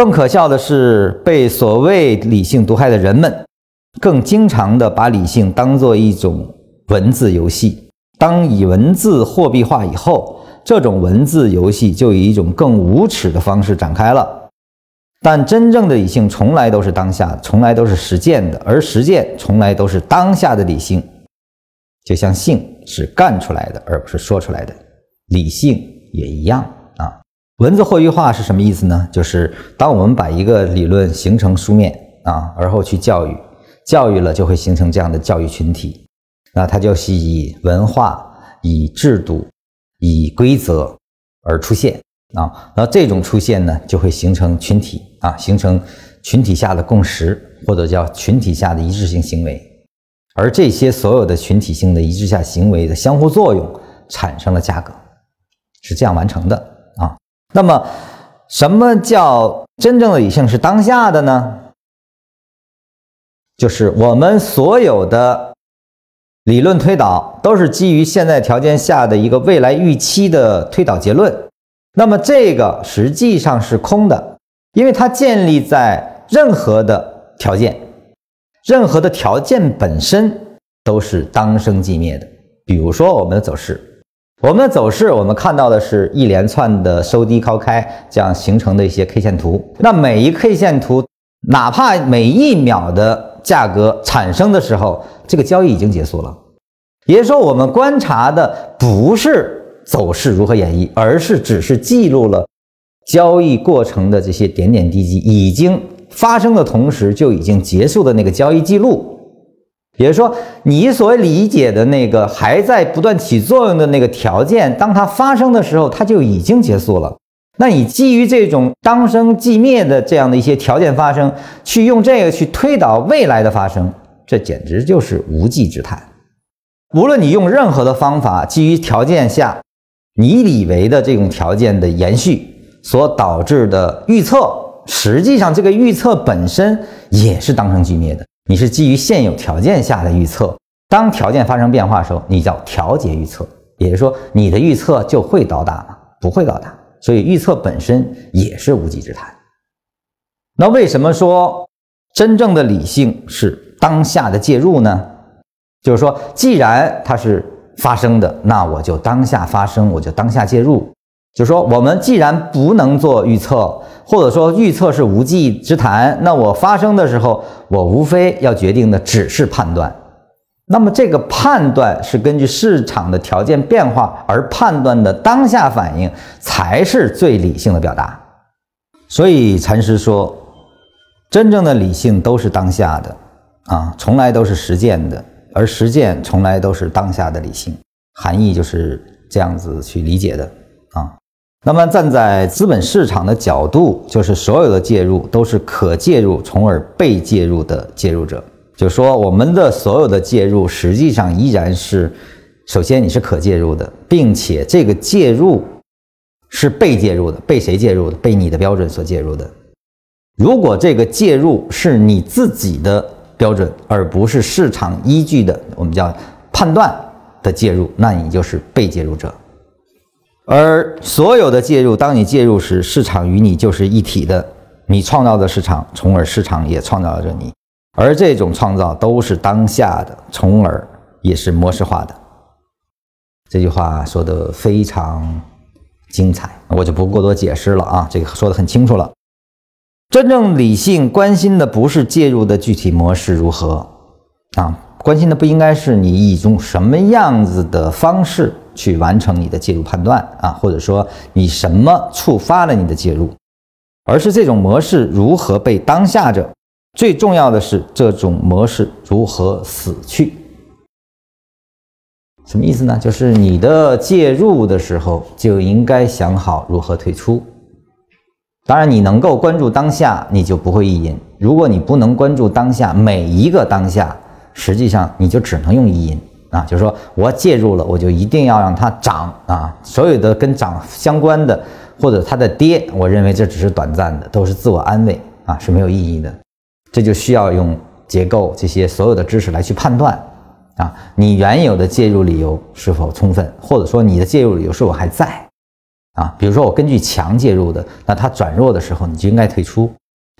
更可笑的是，被所谓理性毒害的人们，更经常的把理性当做一种文字游戏。当以文字货币化以后，这种文字游戏就以一种更无耻的方式展开了。但真正的理性从来都是当下，从来都是实践的，而实践从来都是当下的理性。就像性是干出来的，而不是说出来的，理性也一样。文字货币化是什么意思呢？就是当我们把一个理论形成书面啊，而后去教育，教育了就会形成这样的教育群体，那它就是以文化、以制度、以规则而出现啊。那这种出现呢，就会形成群体啊，形成群体下的共识，或者叫群体下的一致性行为。而这些所有的群体性的一致下行为的相互作用，产生了价格，是这样完成的。那么，什么叫真正的理性是当下的呢？就是我们所有的理论推导都是基于现在条件下的一个未来预期的推导结论。那么这个实际上是空的，因为它建立在任何的条件，任何的条件本身都是当生即灭的。比如说我们的走势。我们的走势，我们看到的是一连串的收低高开这样形成的一些 K 线图。那每一 K 线图，哪怕每一秒的价格产生的时候，这个交易已经结束了。也就是说，我们观察的不是走势如何演绎，而是只是记录了交易过程的这些点点滴滴，已经发生的同时就已经结束的那个交易记录。也就是说，你所理解的那个还在不断起作用的那个条件，当它发生的时候，它就已经结束了。那你基于这种当生即灭的这样的一些条件发生，去用这个去推导未来的发生，这简直就是无稽之谈。无论你用任何的方法，基于条件下你以为的这种条件的延续所导致的预测，实际上这个预测本身也是当生即灭的。你是基于现有条件下的预测，当条件发生变化的时候，你叫调节预测，也就是说，你的预测就会到达吗？不会到达，所以预测本身也是无稽之谈。那为什么说真正的理性是当下的介入呢？就是说，既然它是发生的，那我就当下发生，我就当下介入。就说，我们既然不能做预测，或者说预测是无稽之谈，那我发生的时候，我无非要决定的只是判断。那么这个判断是根据市场的条件变化而判断的当下反应，才是最理性的表达。所以禅师说，真正的理性都是当下的啊，从来都是实践的，而实践从来都是当下的理性。含义就是这样子去理解的。那么，站在资本市场的角度，就是所有的介入都是可介入，从而被介入的介入者。就说我们的所有的介入，实际上依然是，首先你是可介入的，并且这个介入是被介入的，被谁介入的？被你的标准所介入的。如果这个介入是你自己的标准，而不是市场依据的，我们叫判断的介入，那你就是被介入者。而所有的介入，当你介入时，市场与你就是一体的，你创造的市场，从而市场也创造着你，而这种创造都是当下的，从而也是模式化的。这句话说的非常精彩，我就不过多解释了啊，这个说的很清楚了。真正理性关心的不是介入的具体模式如何啊，关心的不应该是你以一种什么样子的方式。去完成你的介入判断啊，或者说你什么触发了你的介入，而是这种模式如何被当下者，最重要的是这种模式如何死去。什么意思呢？就是你的介入的时候就应该想好如何退出。当然，你能够关注当下，你就不会意淫；如果你不能关注当下每一个当下，实际上你就只能用意淫。啊，就是说我介入了，我就一定要让它涨啊！所有的跟涨相关的，或者它的跌，我认为这只是短暂的，都是自我安慰啊，是没有意义的。这就需要用结构这些所有的知识来去判断啊，你原有的介入理由是否充分，或者说你的介入理由是否还在。啊。比如说我根据强介入的，那它转弱的时候你就应该退出。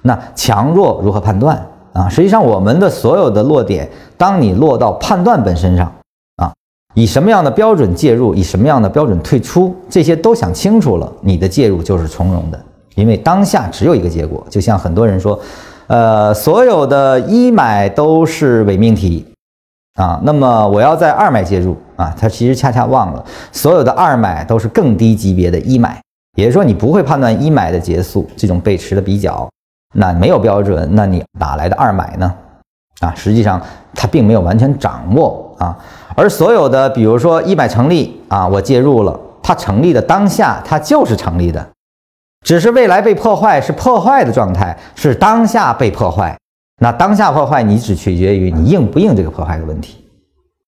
那强弱如何判断啊？实际上我们的所有的落点，当你落到判断本身上，以什么样的标准介入，以什么样的标准退出，这些都想清楚了，你的介入就是从容的。因为当下只有一个结果，就像很多人说，呃，所有的一买都是伪命题啊。那么我要在二买介入啊，他其实恰恰忘了，所有的二买都是更低级别的一买，也就是说你不会判断一买的结束，这种背驰的比较，那没有标准，那你哪来的二买呢？啊，实际上他并没有完全掌握啊。而所有的，比如说一百成立啊，我介入了，它成立的当下，它就是成立的。只是未来被破坏是破坏的状态，是当下被破坏。那当下破坏，你只取决于你应不应这个破坏的问题。